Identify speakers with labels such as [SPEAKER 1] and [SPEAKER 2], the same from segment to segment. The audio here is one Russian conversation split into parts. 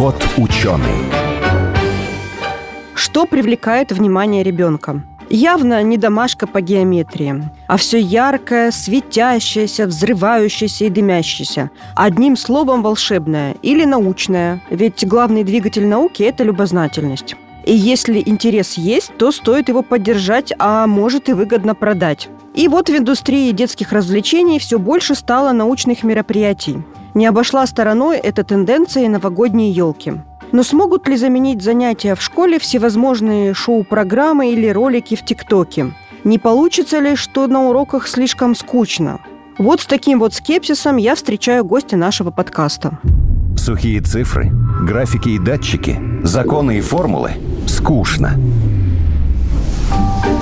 [SPEAKER 1] Кот ученый.
[SPEAKER 2] Что привлекает внимание ребенка? Явно не домашка по геометрии, а все яркое, светящееся, взрывающееся и дымящееся. Одним словом, волшебное или научное, ведь главный двигатель науки – это любознательность. И если интерес есть, то стоит его поддержать, а может и выгодно продать. И вот в индустрии детских развлечений все больше стало научных мероприятий. Не обошла стороной эта тенденция и новогодние елки. Но смогут ли заменить занятия в школе всевозможные шоу-программы или ролики в ТикТоке? Не получится ли, что на уроках слишком скучно? Вот с таким вот скепсисом я встречаю гостя нашего подкаста.
[SPEAKER 1] Сухие цифры, графики и датчики, законы и формулы – скучно.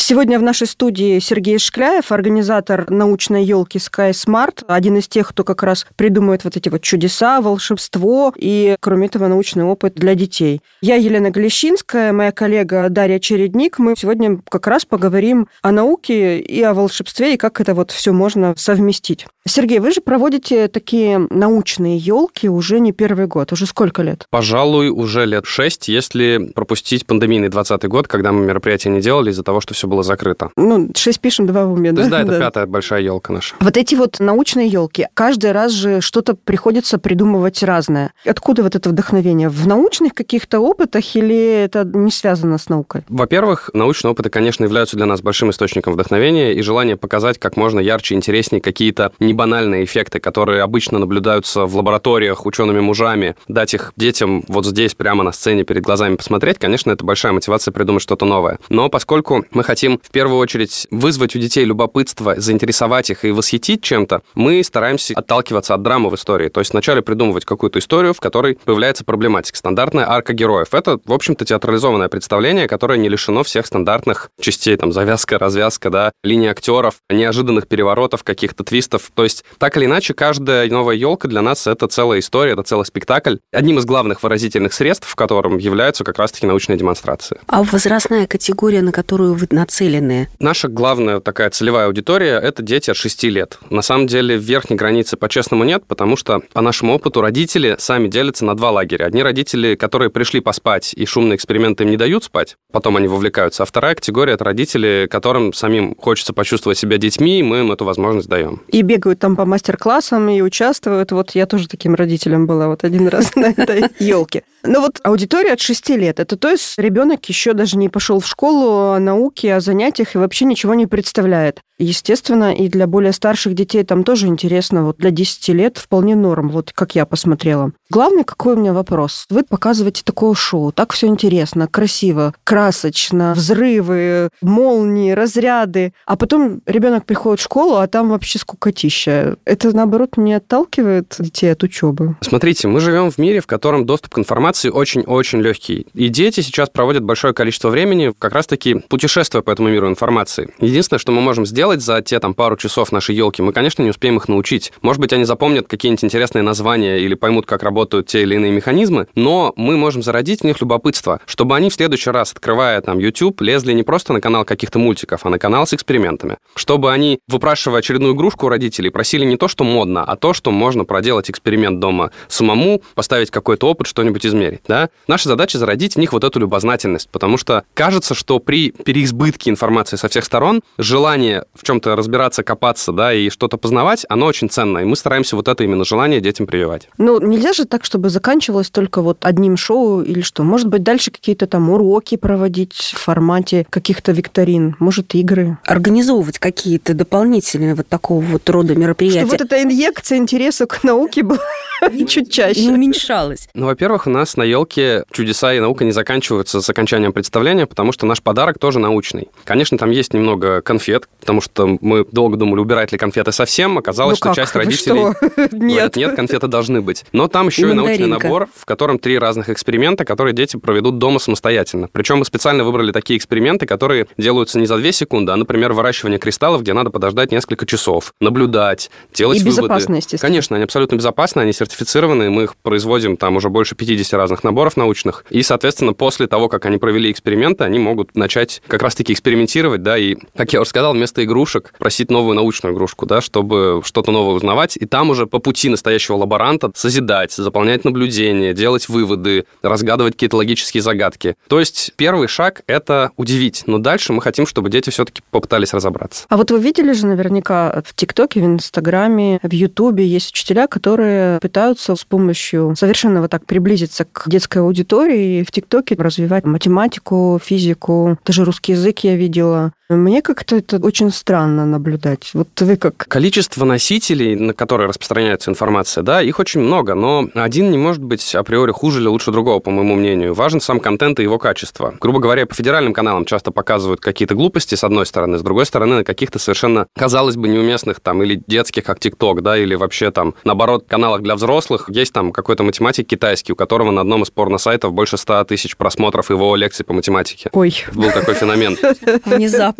[SPEAKER 2] Сегодня в нашей студии Сергей Шкляев, организатор научной елки Sky Smart, один из тех, кто как раз придумывает вот эти вот чудеса, волшебство и, кроме этого, научный опыт для детей. Я Елена Галещинская, моя коллега Дарья Чередник. Мы сегодня как раз поговорим о науке и о волшебстве, и как это вот все можно совместить. Сергей, вы же проводите такие научные елки уже не первый год. Уже сколько лет?
[SPEAKER 3] Пожалуй, уже лет шесть, если пропустить пандемийный 20 год, когда мы мероприятия не делали из-за того, что все было закрыто.
[SPEAKER 2] Ну, шесть пишем, два в уме,
[SPEAKER 3] да?
[SPEAKER 2] То
[SPEAKER 3] есть, да, это да. пятая большая елка наша.
[SPEAKER 2] Вот эти вот научные елки, каждый раз же что-то приходится придумывать разное. Откуда вот это вдохновение? В научных каких-то опытах или это не связано с наукой?
[SPEAKER 3] Во-первых, научные опыты, конечно, являются для нас большим источником вдохновения и желание показать как можно ярче, интереснее какие-то не банальные эффекты, которые обычно наблюдаются в лабораториях учеными мужами, дать их детям вот здесь, прямо на сцене перед глазами посмотреть, конечно, это большая мотивация придумать что-то новое. Но поскольку мы хотим в первую очередь вызвать у детей любопытство, заинтересовать их и восхитить чем-то, мы стараемся отталкиваться от драмы в истории. То есть вначале придумывать какую-то историю, в которой появляется проблематика. Стандартная арка героев. Это, в общем-то, театрализованное представление, которое не лишено всех стандартных частей, там, завязка, развязка, да, линии актеров, неожиданных переворотов, каких-то твистов. То есть, так или иначе, каждая новая елка для нас — это целая история, это целый спектакль. Одним из главных выразительных средств, в котором являются как раз-таки научные демонстрации.
[SPEAKER 4] А возрастная категория, на которую вы нацелены?
[SPEAKER 3] Наша главная такая целевая аудитория – это дети от 6 лет. На самом деле верхней границы по-честному нет, потому что по нашему опыту родители сами делятся на два лагеря. Одни родители, которые пришли поспать и шумные эксперименты им не дают спать, потом они вовлекаются. А вторая категория – это родители, которым самим хочется почувствовать себя детьми, и мы им эту возможность даем.
[SPEAKER 2] И бегают там по мастер-классам, и участвуют. Вот я тоже таким родителем была вот один раз на этой елке. Но вот аудитория от 6 лет. Это то есть ребенок еще даже не пошел в школу о о занятиях и вообще ничего не представляет. Естественно, и для более старших детей там тоже интересно. Вот для 10 лет вполне норм, вот как я посмотрела. Главный какой у меня вопрос? Вы показываете такое шоу, так все интересно, красиво, красочно, взрывы, молнии, разряды, а потом ребенок приходит в школу, а там вообще скукотища. Это, наоборот, не отталкивает детей от учебы?
[SPEAKER 3] Смотрите, мы живем в мире, в котором доступ к информации очень-очень легкий. И дети сейчас проводят большое количество времени как раз-таки путешествуя по этому миру информации. Единственное, что мы можем сделать за те там пару часов нашей елки, мы, конечно, не успеем их научить. Может быть, они запомнят какие-нибудь интересные названия или поймут, как работают те или иные механизмы, но мы можем зародить в них любопытство, чтобы они в следующий раз, открывая там YouTube, лезли не просто на канал каких-то мультиков, а на канал с экспериментами. Чтобы они, выпрашивая очередную игрушку у родителей, просили не то, что модно, а то, что можно проделать эксперимент дома самому, поставить какой-то опыт, что-нибудь измерить. Да? Наша задача зародить в них вот эту любознательность, потому что кажется, что при переизбытке информации со всех сторон, желание в чем-то разбираться, копаться, да, и что-то познавать, оно очень ценное. И мы стараемся вот это именно желание детям прививать.
[SPEAKER 2] Ну, нельзя же так, чтобы заканчивалось только вот одним шоу или что? Может быть, дальше какие-то там уроки проводить в формате каких-то викторин, может, игры?
[SPEAKER 4] Организовывать какие-то дополнительные вот такого вот рода мероприятия.
[SPEAKER 2] Чтобы вот эта инъекция интереса к науке была чуть чаще.
[SPEAKER 4] Не уменьшалась.
[SPEAKER 3] Ну, во-первых, у нас на елке чудеса и наука не заканчиваются с окончанием представления, потому что наш подарок тоже научный. Конечно, там есть немного конфет, потому что мы долго думали, убирать ли конфеты совсем. Оказалось,
[SPEAKER 2] ну
[SPEAKER 3] что часть родителей...
[SPEAKER 2] нет.
[SPEAKER 3] нет, конфеты должны быть. Но там еще большой научный набор, в котором три разных эксперимента, которые дети проведут дома самостоятельно. Причем мы специально выбрали такие эксперименты, которые делаются не за две секунды, а, например, выращивание кристаллов, где надо подождать несколько часов, наблюдать, делать
[SPEAKER 2] И
[SPEAKER 3] выводы.
[SPEAKER 2] безопасно, естественно.
[SPEAKER 3] Конечно, они абсолютно безопасны, они сертифицированы, мы их производим там уже больше 50 разных наборов научных. И, соответственно, после того, как они провели эксперименты, они могут начать как раз-таки экспериментировать, да, и, как я уже сказал, вместо игрушек просить новую научную игрушку, да, чтобы что-то новое узнавать, и там уже по пути настоящего лаборанта созидать, заполнять наблюдения, делать выводы, разгадывать какие-то логические загадки. То есть первый шаг — это удивить, но дальше мы хотим, чтобы дети все-таки попытались разобраться.
[SPEAKER 2] А вот вы видели же наверняка в ТикТоке, в Инстаграме, в Ютубе есть учителя, которые пытаются с помощью совершенно вот так приблизиться к детской аудитории и в ТикТоке развивать математику, физику, даже русский язык я видела. Мне как-то это очень странно наблюдать. Вот вы как...
[SPEAKER 3] Количество носителей, на которые распространяется информация, да, их очень много, но один не может быть априори хуже или лучше другого, по моему мнению. Важен сам контент и его качество. Грубо говоря, по федеральным каналам часто показывают какие-то глупости, с одной стороны, с другой стороны, на каких-то совершенно, казалось бы, неуместных там или детских, как ТикТок, да, или вообще там, наоборот, каналах для взрослых есть там какой-то математик китайский, у которого на одном из порно-сайтов больше 100 тысяч просмотров его лекций по математике.
[SPEAKER 2] Ой.
[SPEAKER 3] Был такой феномен.
[SPEAKER 4] Внезапно.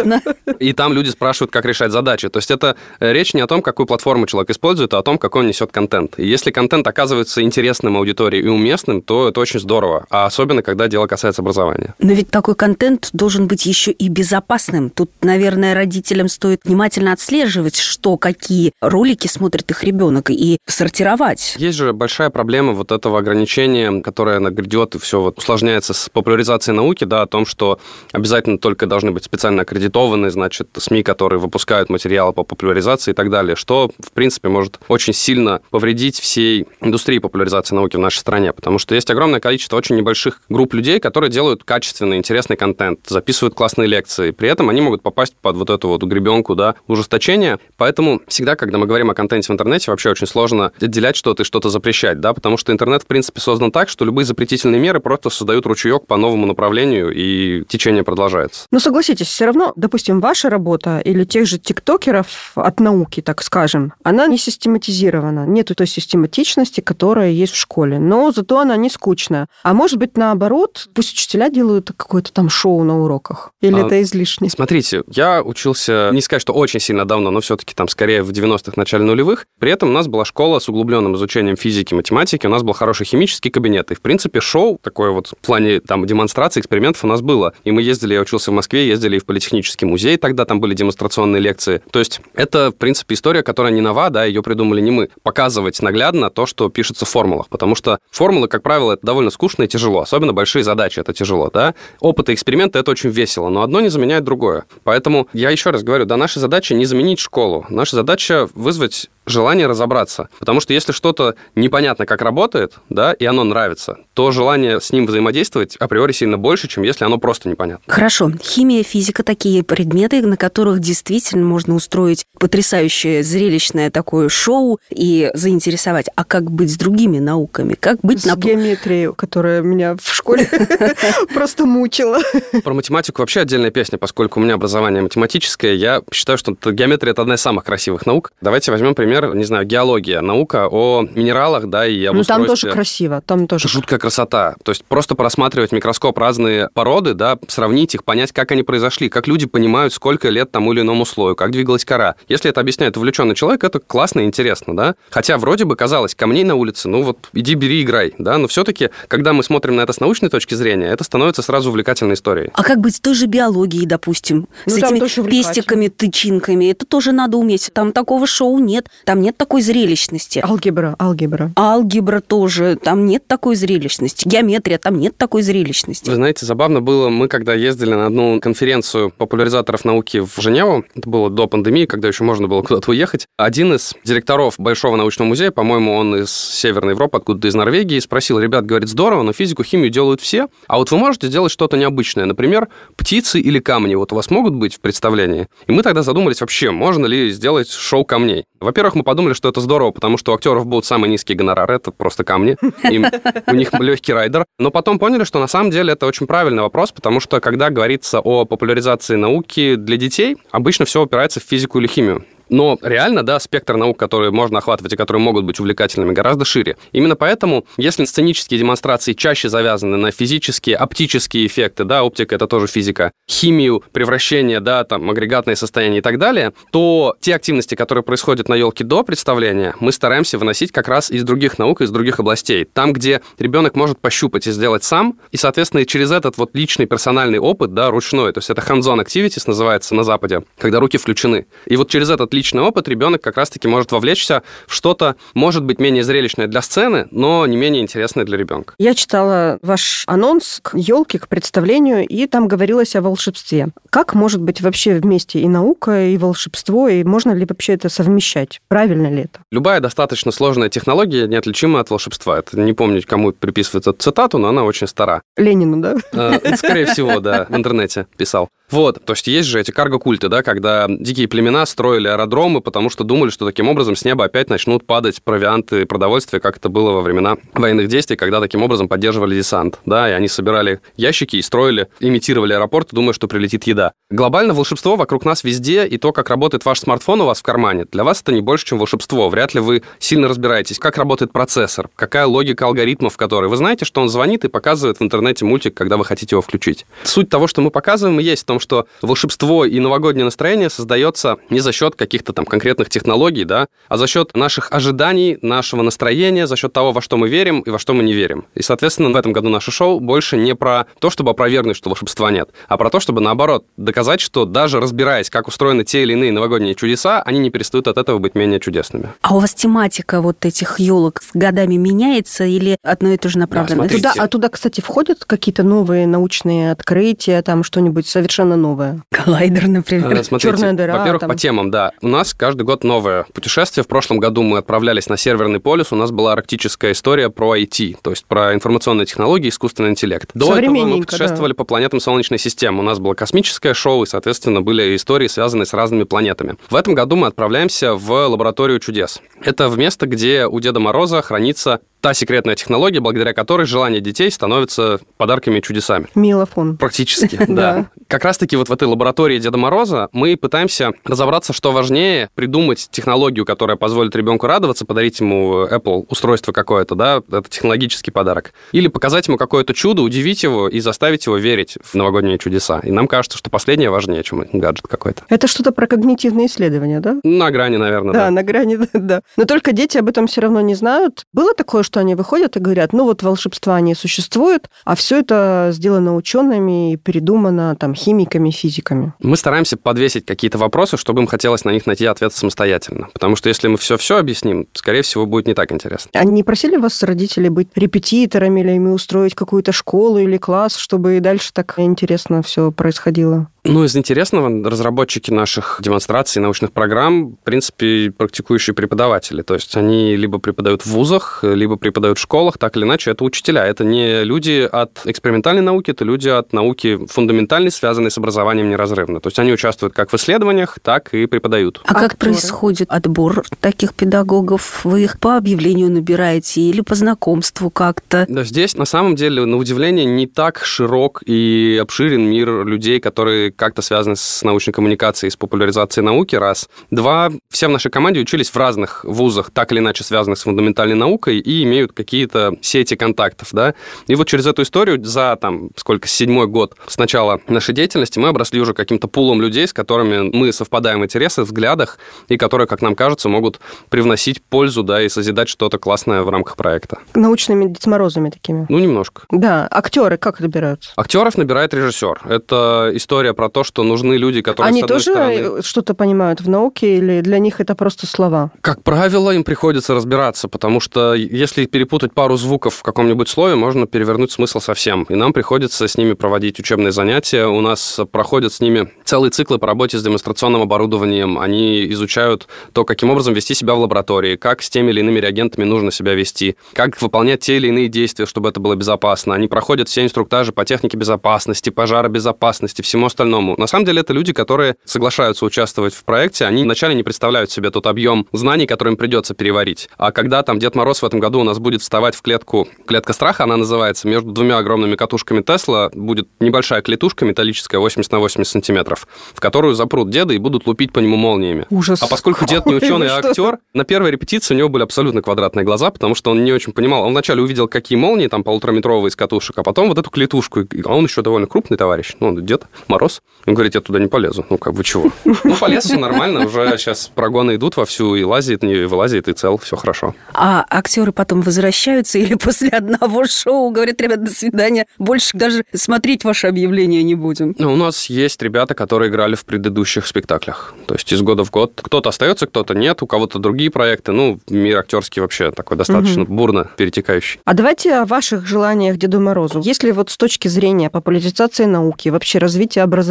[SPEAKER 3] И там люди спрашивают, как решать задачи. То есть это э, речь не о том, какую платформу человек использует, а о том, какой он несет контент. И если контент оказывается интересным аудитории и уместным, то это очень здорово. А особенно, когда дело касается образования.
[SPEAKER 4] Но ведь такой контент должен быть еще и безопасным. Тут, наверное, родителям стоит внимательно отслеживать, что, какие ролики смотрит их ребенок, и сортировать.
[SPEAKER 3] Есть же большая проблема вот этого ограничения, которое нагрядет и все вот усложняется с популяризацией науки, да, о том, что обязательно только должны быть специально аккредитованные, значит, СМИ, которые выпускают материалы по популяризации и так далее, что, в принципе, может очень сильно повредить всей индустрии популяризации науки в нашей стране, потому что есть огромное количество очень небольших групп людей, которые делают качественный, интересный контент, записывают классные лекции, при этом они могут попасть под вот эту вот гребенку, да, ужесточения, поэтому всегда, когда мы говорим о контенте в интернете, вообще очень сложно отделять что-то и что-то запрещать, да, потому что интернет, в принципе, создан так, что любые запретительные меры просто создают ручеек по новому направлению, и течение продолжается.
[SPEAKER 2] Ну, согласитесь, все равно, допустим, ваша работа или тех же тиктокеров от науки, так скажем, она не систематизирована. Нету той систематичности, которая есть в школе. Но зато она не скучная. А может быть, наоборот, пусть учителя делают какое-то там шоу на уроках. Или
[SPEAKER 3] А,
[SPEAKER 2] это излишне?
[SPEAKER 3] Смотрите, я учился, не сказать, что очень сильно давно, но все-таки там скорее в 90-х, начале нулевых. При этом у нас была школа с углубленным изучением физики, математики, у нас был хороший химический кабинет. И, в принципе, шоу такое вот в плане там демонстрации, экспериментов у нас было. И мы ездили, я учился в Москве, ездили и в политехнический музей, тогда там были демонстрационные лекции. То есть это, в принципе, история, которая не нова, да, ее придумали не мы. Показывать наглядно то, что пишется в формулах, потому что формулы, как правило, это довольно скучно и тяжело, особенно большие задачи, это тяжело, да. Опыт и эксперименты — это очень весело, но одно не заменяет другое. Поэтому я еще раз говорю, да, наша задача не заменить школу, наша задача вызвать желание разобраться. Потому что если что-то непонятно, как работает, да, и оно нравится, то желание с ним взаимодействовать априори сильно больше, чем если оно просто непонятно.
[SPEAKER 4] Хорошо. Химия, физика – такие предметы, на которых действительно можно устроить потрясающее зрелищное такое шоу и заинтересовать. А как быть с другими науками? Как быть
[SPEAKER 2] С
[SPEAKER 4] на...
[SPEAKER 2] геометрией, которая меня в школе просто мучила.
[SPEAKER 3] Про математику вообще отдельная песня, поскольку у меня образование математическое. Я считаю, что геометрия – это одна из самых красивых наук. Давайте возьмем пример, не знаю, геология, наука о минералах, да, и об
[SPEAKER 2] Ну, там тоже красиво, там тоже...
[SPEAKER 3] Это жуткая красота. То есть просто просматривать в микроскоп разные породы, да, сравнить их, понять, как они произошли, как люди понимают, сколько лет тому или иному слою, как двигалась кора. Если это объясняет увлеченный человек, это классно и интересно, да. Хотя вроде бы казалось, камней на улице, ну вот иди, бери, играй, да, но все-таки, когда мы смотрим на это с научной точки зрения, это становится сразу увлекательной историей.
[SPEAKER 4] А как быть с той же биологией, допустим,
[SPEAKER 2] Ну,
[SPEAKER 4] с этими пестиками, тычинками? Это тоже надо уметь. Там такого шоу нет, там нет такой зрелищности.
[SPEAKER 2] Алгебра, алгебра.
[SPEAKER 4] Алгебра тоже, там нет такой зрелищности. Геометрия, там нет такой зрелищности.
[SPEAKER 3] Вы знаете, забавно было, мы когда ездили на одну конференцию популяризаторов науки в Женеву, это было до пандемии, когда еще можно было куда-то уехать, один из директоров Большого научного музея, по-моему, он из Северной Европы, откуда-то из Норвегии, спросил, ребят, говорит, здорово, но физику, химию делают все, а вот вы можете сделать что-то необычное, например, птицы или камни, вот у вас могут быть в представлении? И мы тогда задумались вообще, можно ли сделать шоу камней. Во-первых, мы подумали, что это здорово, потому что у актеров будут самые низкие гонорары, это просто камни, Им- у них легкий райдер. Но потом поняли, что на самом деле это очень правильный вопрос, потому что когда говорится о популяризации науки для детей, обычно все упирается в физику или химию. Но реально, да, спектр наук, которые можно охватывать и которые могут быть увлекательными, гораздо шире. Именно поэтому, если сценические демонстрации чаще завязаны на физические, оптические эффекты, да, оптика — это тоже физика, химию, превращение, да, там, агрегатные состояния и так далее, то те активности, которые происходят на елке до представления, мы стараемся выносить как раз из других наук, из других областей. Там, где ребенок может пощупать и сделать сам, и, соответственно, через этот вот личный персональный опыт, да, ручной, то есть это hands-on activities называется на Западе, когда руки включены. И вот через этот личный опыт ребенок как раз-таки может вовлечься в что-то, может быть, менее зрелищное для сцены, но не менее интересное для ребенка.
[SPEAKER 2] Я читала ваш анонс к елке, к представлению, и там говорилось о волшебстве. Как может быть вообще вместе и наука, и волшебство, и можно ли вообще это совмещать? Правильно ли это?
[SPEAKER 3] Любая достаточно сложная технология неотличима от волшебства. Это не помню, кому приписывают эту цитату, но она очень стара.
[SPEAKER 2] Ленину, да?
[SPEAKER 3] Э, скорее всего, да, в интернете писал. Вот, то есть есть же эти карго-культы, да, когда дикие племена строили аэродромы, потому что думали, что таким образом с неба опять начнут падать провианты, продовольствие, как это было во времена военных действий, когда таким образом поддерживали десант, да, и они собирали ящики и строили, имитировали аэропорт, думая, что прилетит еда. Глобально волшебство вокруг нас везде, и то, как работает ваш смартфон у вас в кармане, для вас это не больше, чем волшебство. Вряд ли вы сильно разбираетесь, как работает процессор, какая логика алгоритмов, которые... Вы знаете, что он звонит и показывает в интернете мультик, когда вы хотите его включить. Суть того, что мы показываем, и есть в том, что волшебство и новогоднее настроение создается не за счет каких-то там конкретных технологий, да, а за счет наших ожиданий, нашего настроения, за счет того, во что мы верим и во что мы не верим. И, соответственно, в этом году наше шоу больше не про то, чтобы опровергнуть, что волшебства нет, а про то, чтобы, наоборот, доказать, что даже разбираясь, как устроены те или иные новогодние чудеса, они не перестают от этого быть менее чудесными.
[SPEAKER 4] А у вас тематика вот этих елок с годами меняется или одно и то же направленность?
[SPEAKER 3] Да,
[SPEAKER 2] Туда, а туда, кстати, входят какие-то новые научные открытия, там что-нибудь совершенно новое?
[SPEAKER 4] Коллайдер, например.
[SPEAKER 3] Э, Смотрите,
[SPEAKER 2] Черная дыра,
[SPEAKER 3] во-первых,
[SPEAKER 2] там.
[SPEAKER 3] по темам, да. У нас каждый год новое путешествие. В прошлом году мы отправлялись на Северный полюс. У нас была арктическая история про IT, то есть про информационные технологии, искусственный интеллект. До этого мы путешествовали по планетам Солнечной системы. У нас было космическое шоу, и, соответственно, были истории, связанные с разными планетами. В этом году мы отправляемся в лабораторию чудес. Это в место, где у Деда Мороза хранится та секретная технология, благодаря которой желания детей становятся подарками и чудесами.
[SPEAKER 2] Милофон.
[SPEAKER 3] Практически, Да. Как раз-таки вот в этой лаборатории Деда Мороза мы пытаемся разобраться, что важнее, придумать технологию, которая позволит ребенку радоваться, подарить ему Apple устройство какое-то, да, это технологический подарок, или показать ему какое-то чудо, удивить его и заставить его верить в новогодние чудеса. И нам кажется, что последнее важнее, чем гаджет какой-то.
[SPEAKER 2] Это что-то про когнитивные исследования, да?
[SPEAKER 3] На грани, наверное,
[SPEAKER 2] Да,
[SPEAKER 3] да.
[SPEAKER 2] на грани, да. Но только дети об этом все равно не знают. Было такое, что они выходят и говорят, ну вот волшебства не существует, а все это сделано учеными и придумано там химиками, физиками.
[SPEAKER 3] Мы стараемся подвесить какие-то вопросы, чтобы им хотелось на них найти ответ самостоятельно. Потому что если мы все-все объясним, скорее всего, будет не так интересно.
[SPEAKER 2] Они не просили вас, родители, быть репетиторами или ими устроить какую-то школу или класс, чтобы и дальше так интересно все происходило?
[SPEAKER 3] Ну, из интересного, разработчики наших демонстраций, научных программ, в принципе, практикующие преподаватели. То есть они либо преподают в вузах, либо преподают в школах, так или иначе, это учителя. Это не люди от экспериментальной науки, это люди от науки фундаментальной, связанной с образованием неразрывно. То есть они участвуют как в исследованиях, так и преподают.
[SPEAKER 4] А как происходит отбор таких педагогов? Вы их по объявлению набираете или по знакомству как-то?
[SPEAKER 3] Да, здесь, на самом деле, на удивление, не так широк и обширен мир людей, которые как-то связаны с научной коммуникацией, с популяризацией науки, раз. Два, все в нашей команде учились в разных вузах, так или иначе связанных с фундаментальной наукой, и имеют какие-то сети контактов, да. И вот через эту историю за, там, сколько, седьмой год с начала нашей деятельности мы обросли уже каким-то пулом людей, с которыми мы совпадаем в интересах, взглядах, и которые, как нам кажется, могут привносить пользу, да, и созидать что-то классное в рамках проекта.
[SPEAKER 2] Научными Дедморозами такими.
[SPEAKER 3] Ну, немножко.
[SPEAKER 2] Да, актеры как добираются?
[SPEAKER 3] Актеров набирает режиссер. Это история про то, что нужны люди, которые
[SPEAKER 2] Они тоже
[SPEAKER 3] стороны...
[SPEAKER 2] что-то понимают в науке или для них это просто слова?
[SPEAKER 3] Как правило, им приходится разбираться, потому что если перепутать пару звуков в каком-нибудь слове, можно перевернуть смысл совсем. И нам приходится с ними проводить учебные занятия. У нас проходят с ними целые циклы по работе с демонстрационным оборудованием. Они изучают то, каким образом вести себя в лаборатории, как с теми или иными реагентами нужно себя вести, как выполнять те или иные действия, чтобы это было безопасно. Они проходят все инструктажи по технике безопасности, пожаробезопасности, всему остальному остальному. На самом деле это люди, которые соглашаются участвовать в проекте, они вначале не представляют себе тот объем знаний, который им придется переварить. А когда там Дед Мороз в этом году у нас будет вставать в клетку, клетка страха она называется, между двумя огромными катушками Тесла будет небольшая клетушка металлическая 80 на 80 сантиметров, в которую запрут деда и будут лупить по нему молниями.
[SPEAKER 2] Ужас.
[SPEAKER 3] А поскольку дед не ученый, а актер, на первой репетиции у него были абсолютно квадратные глаза, потому что он не очень понимал. Он вначале увидел, какие молнии там полутораметровые из катушек, а потом вот эту клетушку. А он еще довольно крупный товарищ. Ну, он дед Мороз. Он говорит, я туда не полезу. Ну, как бы чего? Ну, полез, все нормально. Уже сейчас прогоны идут вовсю, и лазит, и вылазит, и цел, все хорошо.
[SPEAKER 4] А актеры потом возвращаются или после одного шоу говорят, ребят, до свидания, больше даже смотреть ваше объявление не будем?
[SPEAKER 3] Ну, у нас есть ребята, которые играли в предыдущих спектаклях. То есть из года в год. Кто-то остается, кто-то нет, у кого-то другие проекты. Ну, мир актерский вообще такой достаточно угу. бурно перетекающий.
[SPEAKER 2] А давайте о ваших желаниях Деду Морозу. Если вот с точки зрения популяризации науки, вообще развития образования,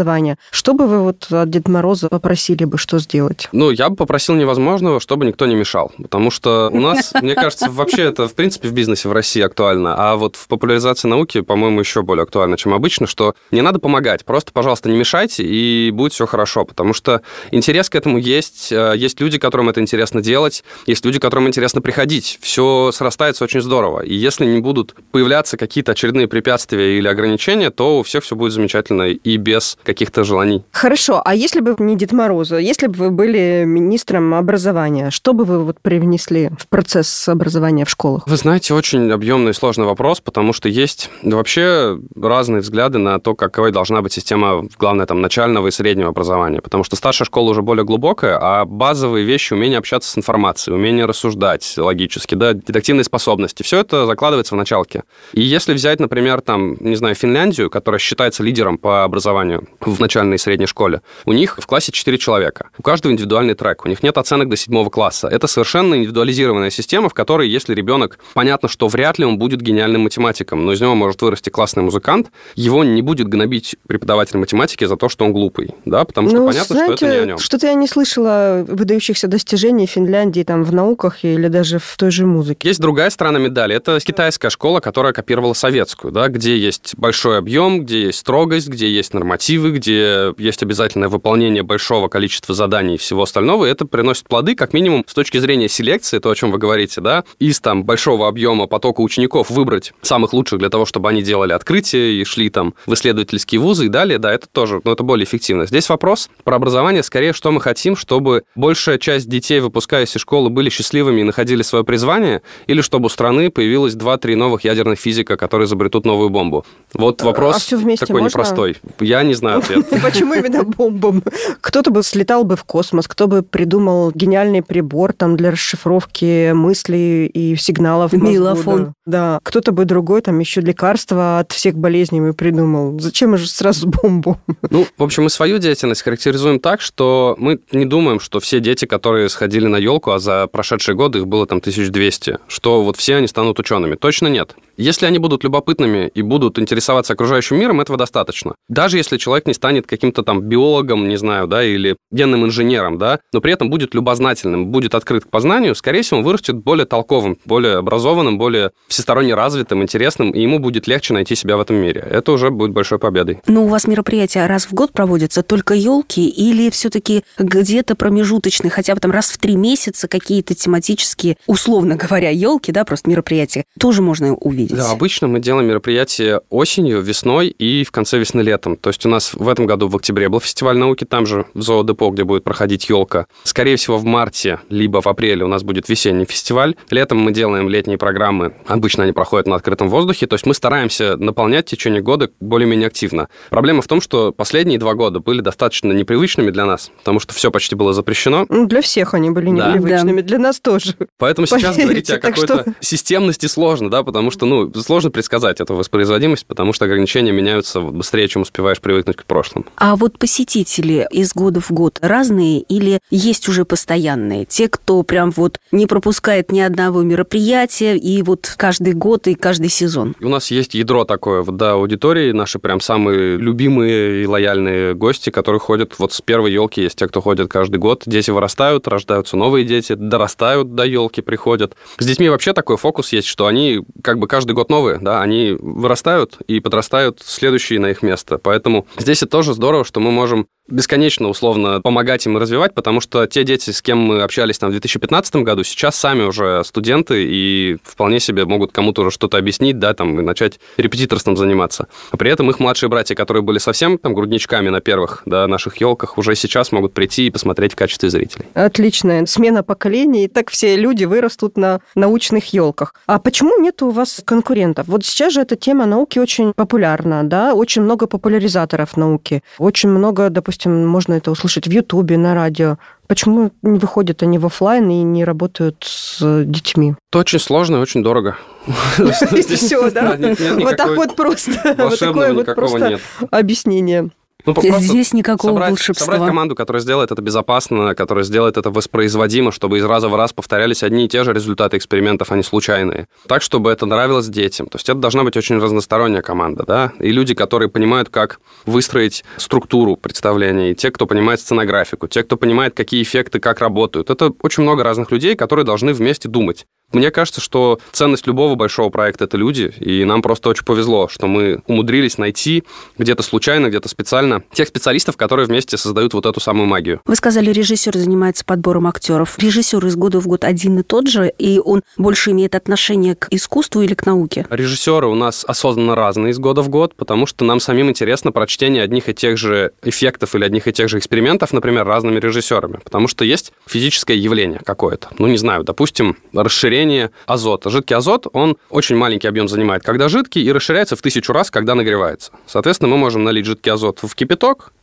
[SPEAKER 2] что бы вы вот от Деда Мороза попросили бы, что сделать?
[SPEAKER 3] Ну, я бы попросил невозможного, чтобы никто не мешал. Потому что у нас, мне кажется, вообще это, в принципе, в бизнесе в России актуально. А вот в популяризации науки, по-моему, еще более актуально, чем обычно, что не надо помогать. Просто, пожалуйста, не мешайте, и будет все хорошо. Потому что интерес к этому есть. Э, есть люди, которым это интересно делать. Есть люди, которым интересно приходить. Все срастается очень здорово. И если не будут появляться какие-то очередные препятствия или ограничения, то у всех все будет замечательно и без каких-то желаний.
[SPEAKER 2] Хорошо. А если бы не Дед Мороза, если бы вы были министром образования, что бы вы вот привнесли в процесс образования в школах?
[SPEAKER 3] Вы знаете, очень объемный и сложный вопрос, потому что есть вообще разные взгляды на то, какой должна быть система, главное, там, начального и среднего образования. Потому что старшая школа уже более глубокая, а базовые вещи, умение общаться с информацией, умение рассуждать логически, да, дедуктивные способности, все это закладывается в началке. И если взять, например, там, не знаю, Финляндию, которая считается лидером по образованию в начальной и средней школе, у них в классе 4 человека. У каждого индивидуальный трек, у них нет оценок до седьмого класса. Это совершенно индивидуализированная система, в которой, если ребенок, понятно, что вряд ли он будет гениальным математиком, но из него может вырасти классный музыкант, его не будет гнобить преподаватель математики за то, что он глупый, да, потому что ну, понятно, знаете, что это не о нем.
[SPEAKER 2] Что-то я не слышала выдающихся достижений Финляндии там в науках или даже в той же музыке.
[SPEAKER 3] Есть другая сторона медали. Это китайская школа, которая копировала советскую, да, где есть большой объем, где есть строгость, где есть нормативы, где есть обязательное выполнение большого количества заданий и всего остального. И это приносит плоды, как минимум, с точки зрения селекции, то, о чем вы говорите, да, из там большого объема потока учеников выбрать самых лучших для того, чтобы они делали открытия и шли там в исследовательские вузы и далее, да, это тоже, ну, это более эффективно. Здесь вопрос про образование, скорее, что мы хотим, чтобы большая часть детей, выпускаясь из школы, были счастливыми и находили свое призвание, или чтобы у страны появилось 2-3 новых ядерных физика, которые изобретут новую бомбу. Вот вопрос а все вместе такой можно? непростой. Я не знаю ответ.
[SPEAKER 2] Почему именно бомбам? Кто-то бы слетал бы в космос, кто бы придумал гениальный прибор там для расшифровки мыслей и сигналов.
[SPEAKER 4] Милофон.
[SPEAKER 2] Да. Кто-то бы другой там еще лекарства от всех болезней бы придумал. Зачем же сразу бомбу?
[SPEAKER 3] Ну, в общем, мы свою деятельность характеризуем так, что мы не думаем, что все дети, которые сходили на елку, а за прошедшие годы их было там 1200, что вот все они станут учеными. Точно нет. Если они будут любопытными и будут интересоваться окружающим миром, этого достаточно. Даже если человек не станет каким-то там биологом, не знаю, да, или генным инженером, да, но при этом будет любознательным, будет открыт к познанию, скорее всего, он вырастет более толковым, более образованным, более всесторонне развитым, интересным, и ему будет легче найти себя в этом мире. Это уже будет большой победой.
[SPEAKER 4] Но у вас мероприятия раз в год проводятся, только елки, или все-таки где-то промежуточные, хотя бы там раз в три месяца какие-то тематические, условно говоря, елки, да, просто мероприятия, тоже можно увидеть?
[SPEAKER 3] Видеть? Да, обычно мы делаем мероприятия осенью, весной и в конце весны летом. То есть у нас в этом году в октябре был фестиваль науки, там же в зоодепо, где будет проходить елка. Скорее всего, в марте, либо в апреле у нас будет весенний фестиваль. Летом мы делаем летние программы. Обычно они проходят на открытом воздухе. То есть мы стараемся наполнять в течение года более-менее активно. Проблема в том, что последние два года были достаточно непривычными для нас, потому что все почти было запрещено.
[SPEAKER 2] Ну, для всех они были непривычными, да. для нас тоже.
[SPEAKER 3] Поэтому Поверьте, сейчас говорить о какой-то что... системности сложно, да, потому что, ну, ну, сложно предсказать эту воспроизводимость, потому что ограничения меняются быстрее, чем успеваешь привыкнуть к прошлому.
[SPEAKER 4] А вот посетители из года в год разные или есть уже постоянные? Те, кто прям вот не пропускает ни одного мероприятия и вот каждый год и каждый сезон?
[SPEAKER 3] У нас есть ядро такое, вот, да, аудитории, наши прям самые любимые и лояльные гости, которые ходят вот с первой елки, есть те, кто ходит каждый год, дети вырастают, рождаются новые дети, дорастают до елки, приходят. С детьми вообще такой фокус есть, что они как бы каждый каждый год новые, да, они вырастают и подрастают следующие на их место. Поэтому здесь это тоже здорово, что мы можем бесконечно, условно, помогать им развивать, потому что те дети, с кем мы общались там в 2015 году, сейчас сами уже студенты и вполне себе могут кому-то уже что-то объяснить, да, там, и начать репетиторством заниматься. А при этом их младшие братья, которые были совсем там грудничками на первых, да, наших елках, уже сейчас могут прийти и посмотреть в качестве зрителей.
[SPEAKER 2] Отличная смена поколений, и так все люди вырастут на научных елках. А почему нет у вас конкурентов? Вот сейчас же эта тема науки очень популярна, да, очень много популяризаторов науки, очень много, допустим, можно это услышать в Ютубе, на радио. Почему не выходят они в офлайн и не работают с детьми?
[SPEAKER 3] Это очень сложно и очень дорого.
[SPEAKER 2] Все, да? Вот так вот просто. Вот такое вот просто объяснение.
[SPEAKER 4] Ну, Здесь никакого
[SPEAKER 3] собрать,
[SPEAKER 4] волшебства.
[SPEAKER 3] Собрать команду, которая сделает это безопасно, которая сделает это воспроизводимо, чтобы из раза в раз повторялись одни и те же результаты экспериментов, а не случайные. Так, чтобы это нравилось детям. То есть это должна быть очень разносторонняя команда, да, и люди, которые понимают, как выстроить структуру представления, и те, кто понимает сценографику, те, кто понимает, какие эффекты как работают. Это очень много разных людей, которые должны вместе думать. Мне кажется, что ценность любого большого проекта – это люди, и нам просто очень повезло, что мы умудрились найти где-то случайно, где-то специально тех специалистов, которые вместе создают вот эту самую магию.
[SPEAKER 4] Вы сказали, режиссер занимается подбором актеров. Режиссер из года в год один и тот же, и он больше имеет отношение к искусству или к науке?
[SPEAKER 3] Режиссеры у нас осознанно разные из года в год, потому что нам самим интересно прочтение одних и тех же эффектов или одних и тех же экспериментов, например, разными режиссерами. Потому что есть физическое явление какое-то. Ну, не знаю, допустим, расширение расширение азота. Жидкий азот, он очень маленький объем занимает, когда жидкий, и расширяется в тысячу раз, когда нагревается. Соответственно, мы можем налить жидкий азот в кипяток,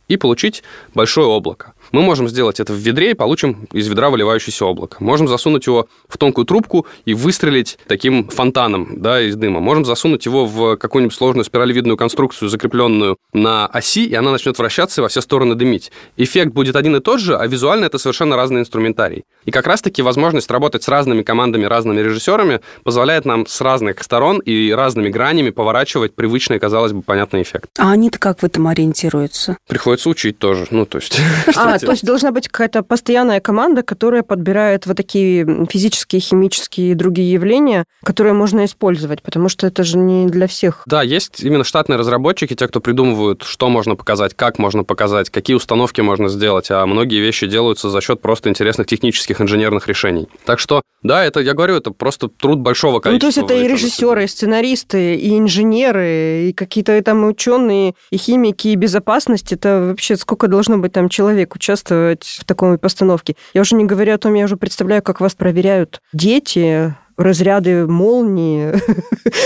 [SPEAKER 3] и получить большое облако. Мы можем сделать это в ведре и получим из ведра выливающееся облако. Можем засунуть его в тонкую трубку и выстрелить таким фонтаном да, из дыма. Можем засунуть его в какую-нибудь сложную спиралевидную конструкцию, закрепленную на оси, и она начнет вращаться и во все стороны дымить. Эффект будет один и тот же, а визуально это совершенно разный инструментарий. И как раз-таки возможность работать с разными командами, разными режиссерами позволяет нам с разных сторон и разными гранями поворачивать привычный, казалось бы, понятный эффект.
[SPEAKER 4] А они-то как в этом ориентируются?
[SPEAKER 3] Приходится учить тоже. Ну, то есть...
[SPEAKER 2] А, то есть должна быть какая-то постоянная команда, которая подбирает вот такие физические, химические и другие явления, которые можно использовать, потому что это же не для всех.
[SPEAKER 3] Да, есть именно штатные разработчики, те, кто придумывают, что можно показать, как можно показать, какие установки можно сделать, а многие вещи делаются за счет просто интересных технических инженерных решений. Так что, да, это, я говорю, это просто труд большого количества.
[SPEAKER 2] Ну, то есть это и режиссеры, и сценаристы, и инженеры, и какие-то там ученые, и химики, и безопасность. Это вообще сколько должно быть там человек участвовать в такой постановке? Я уже не говорю о том, я уже представляю, как вас проверяют дети, разряды молнии,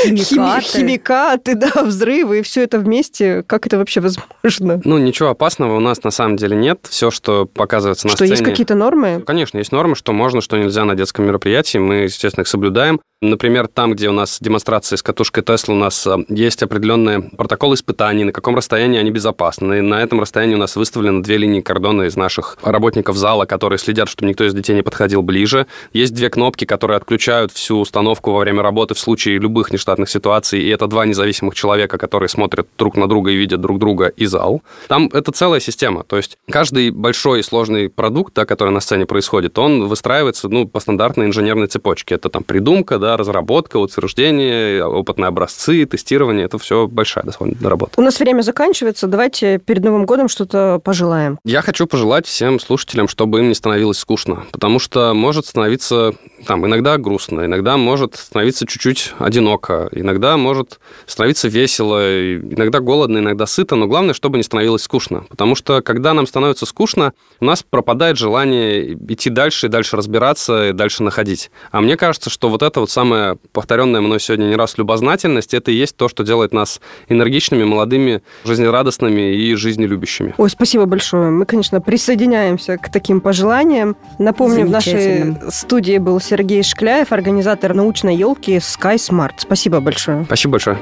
[SPEAKER 2] химикаты. химикаты, да, взрывы, и все это вместе. Как это вообще возможно?
[SPEAKER 3] Ну, ничего опасного у нас на самом деле нет. Все, что показывается на
[SPEAKER 2] что,
[SPEAKER 3] сцене...
[SPEAKER 2] Что, есть какие-то нормы?
[SPEAKER 3] Конечно, есть нормы, что можно, что нельзя на детском мероприятии. Мы, естественно, их соблюдаем. Например, там, где у нас демонстрации с катушкой Тесла, у нас а, есть определенные протоколы испытаний, на каком расстоянии они безопасны. И на этом расстоянии у нас выставлены две линии кордона из наших работников зала, которые следят, чтобы никто из детей не подходил ближе. Есть две кнопки, которые отключают всю установку во время работы в случае любых нештатных ситуаций, и это два независимых человека, которые смотрят друг на друга и видят друг друга и зал. Там это целая система, то есть каждый большой и сложный продукт, да, который на сцене происходит, он выстраивается ну, по стандартной инженерной цепочке. Это там придумка, да, разработка, утверждение, опытные образцы, тестирование, это все большая довольно работа.
[SPEAKER 2] У нас время заканчивается, давайте перед Новым годом что-то пожелаем.
[SPEAKER 3] Я хочу пожелать всем слушателям, чтобы им не становилось скучно, потому что может становиться там иногда грустно, иногда может становиться чуть-чуть одиноко, иногда может становиться весело, иногда голодно, иногда сыто, но главное, чтобы не становилось скучно. Потому что когда нам становится скучно, у нас пропадает желание идти дальше и дальше разбираться и дальше находить. А мне кажется, что вот это вот самое повторенное мной сегодня не раз любознательность, это и есть то, что делает нас энергичными, молодыми, жизнерадостными и жизнелюбящими.
[SPEAKER 2] Ой, спасибо большое. Мы, конечно, присоединяемся к таким пожеланиям. Напомню, в нашей студии был Сергей Шкляев, организатор научной елки Sky Smart. Спасибо большое.
[SPEAKER 3] Спасибо большое.